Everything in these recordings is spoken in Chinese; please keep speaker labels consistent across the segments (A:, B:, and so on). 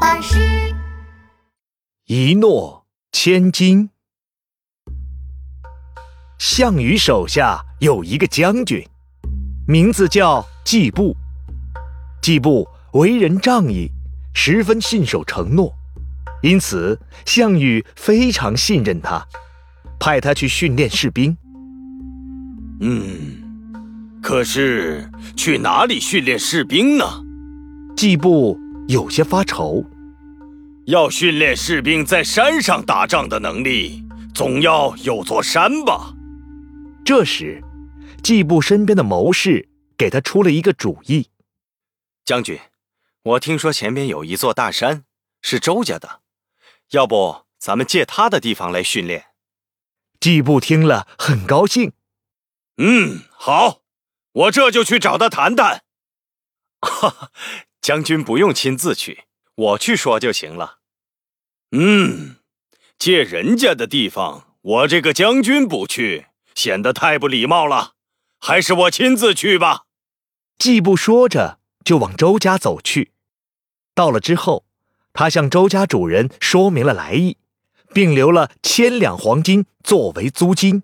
A: 巴士。
B: 一诺千金。项羽手下有一个将军，名字叫季布。季布为人仗义，十分信守承诺，因此项羽非常信任他，派他去训练士兵。
C: 嗯，可是去哪里训练士兵呢？
B: 季布有些发愁。
C: 要训练士兵在山上打仗的能力，总要有座山吧？
B: 这时，季布身边的谋士给他出了一个主意：“
D: 将军，我听说前边有一座大山，是周家的，要不咱们借他的地方来训练？”
B: 季布听了很高兴。
C: 嗯，好，我这就去找他谈谈。
D: 哈哈，将军不用亲自去，我去说就行了。
C: 嗯，借人家的地方，我这个将军不去，显得太不礼貌了。还是我亲自去吧。
B: 季布说着，就往周家走去。到了之后，他向周家主人说明了来意，并留了千两黄金作为租金。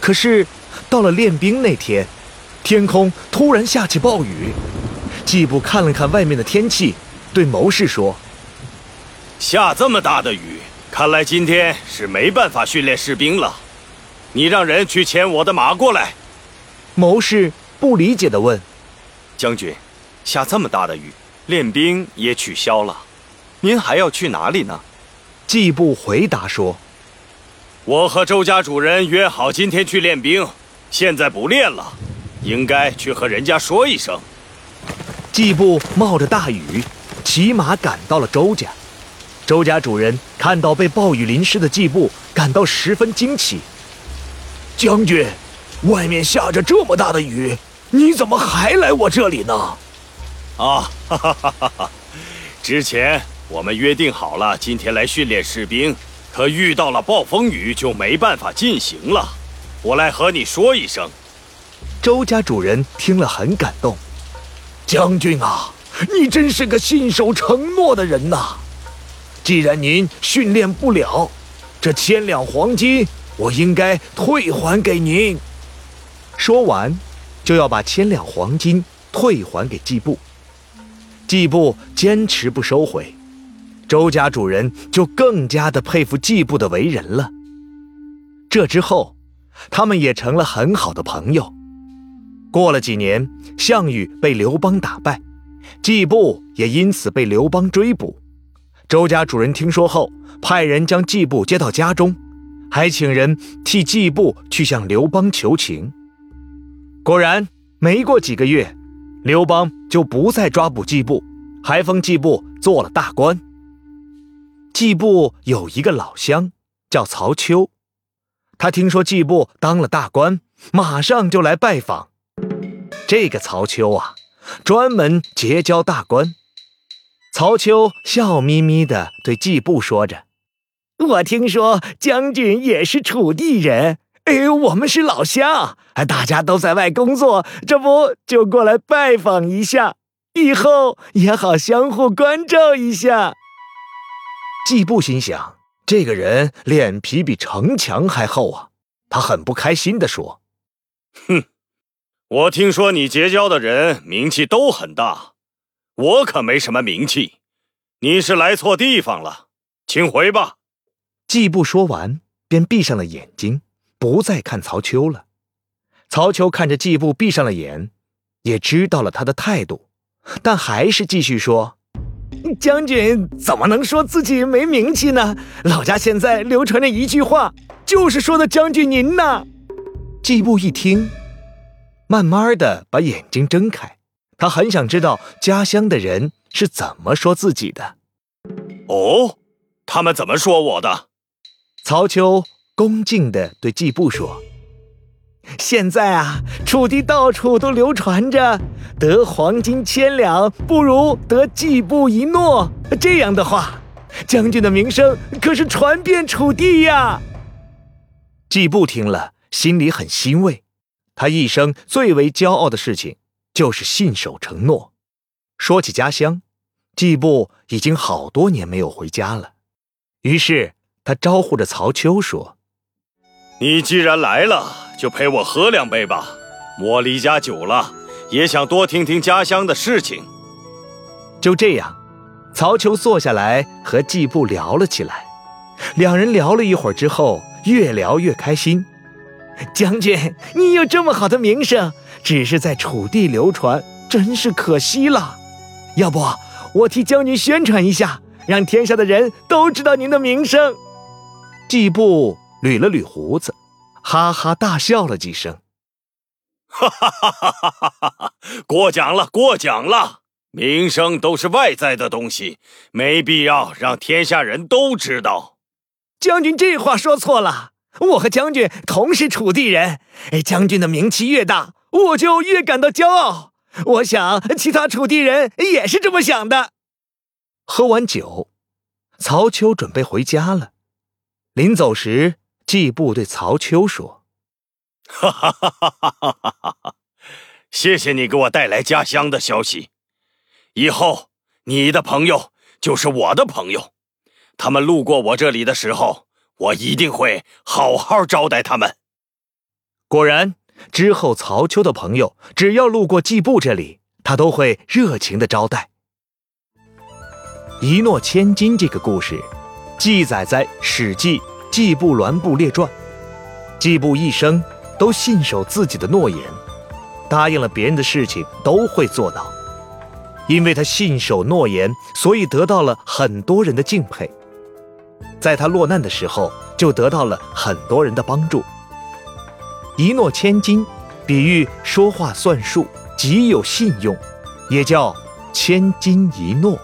B: 可是。到了练兵那天，天空突然下起暴雨。季布看了看外面的天气，对谋士说：“
C: 下这么大的雨，看来今天是没办法训练士兵了。你让人去牵我的马过来。”
B: 谋士不理解地问：“
D: 将军，下这么大的雨，练兵也取消了，您还要去哪里呢？”
B: 季布回答说：“
C: 我和周家主人约好今天去练兵。”现在不练了，应该去和人家说一声。
B: 季布冒着大雨，骑马赶到了周家。周家主人看到被暴雨淋湿的季布，感到十分惊奇。
E: 将军，外面下着这么大的雨，你怎么还来我这里呢？
C: 啊，哈哈哈哈哈！之前我们约定好了，今天来训练士兵，可遇到了暴风雨，就没办法进行了。我来和你说一声，
B: 周家主人听了很感动。
E: 将军啊，你真是个信守承诺的人呐！既然您训练不了，这千两黄金我应该退还给您。
B: 说完，就要把千两黄金退还给季布。季布坚持不收回，周家主人就更加的佩服季布的为人了。这之后。他们也成了很好的朋友。过了几年，项羽被刘邦打败，季布也因此被刘邦追捕。周家主人听说后，派人将季布接到家中，还请人替季布去向刘邦求情。果然，没过几个月，刘邦就不再抓捕季布，还封季布做了大官。季布有一个老乡，叫曹丘。他听说季布当了大官，马上就来拜访。这个曹丘啊，专门结交大官。曹丘笑眯眯地对季布说着：“
F: 我听说将军也是楚地人，哎，我们是老乡，大家都在外工作，这不就过来拜访一下，以后也好相互关照一下。”
B: 季布心想。这个人脸皮比城墙还厚啊！他很不开心地说：“
C: 哼，我听说你结交的人名气都很大，我可没什么名气。你是来错地方了，请回吧。”
B: 季布说完，便闭上了眼睛，不再看曹丘了。曹丘看着季布闭上了眼，也知道了他的态度，但还是继续说。
F: 将军怎么能说自己没名气呢？老家现在流传着一句话，就是说的将军您呢。
B: 季布一听，慢慢的把眼睛睁开，他很想知道家乡的人是怎么说自己的。
C: 哦，他们怎么说我的？
B: 曹丘恭敬的对季布说。
F: 现在啊，楚地到处都流传着“得黄金千两，不如得季布一诺”这样的话，将军的名声可是传遍楚地呀。
B: 季布听了，心里很欣慰。他一生最为骄傲的事情，就是信守承诺。说起家乡，季布已经好多年没有回家了，于是他招呼着曹秋说：“
C: 你既然来了，就陪我喝两杯吧。我离家久了，也想多听听家乡的事情。”
B: 就这样，曹秋坐下来和季布聊了起来。两人聊了一会儿之后，越聊越开心。
F: 将军，你有这么好的名声，只是在楚地流传，真是可惜了。要不？我替将军宣传一下，让天下的人都知道您的名声。
B: 季布捋了捋胡子，哈哈大笑了几声。
C: 哈哈哈哈哈哈！过奖了，过奖了。名声都是外在的东西，没必要让天下人都知道。
F: 将军这话说错了，我和将军同是楚地人。哎，将军的名气越大，我就越感到骄傲。我想，其他楚地人也是这么想的。
B: 喝完酒，曹丘准备回家了。临走时，季布对曹丘说：“
C: 哈哈哈哈哈哈！谢谢你给我带来家乡的消息。以后，你的朋友就是我的朋友。他们路过我这里的时候，我一定会好好招待他们。”
B: 果然。之后，曹丘的朋友只要路过季布这里，他都会热情的招待。一诺千金这个故事，记载在《史记·季布栾布列传》。季布一生都信守自己的诺言，答应了别人的事情都会做到。因为他信守诺言，所以得到了很多人的敬佩。在他落难的时候，就得到了很多人的帮助。一诺千金，比喻说话算数，极有信用，也叫千金一诺。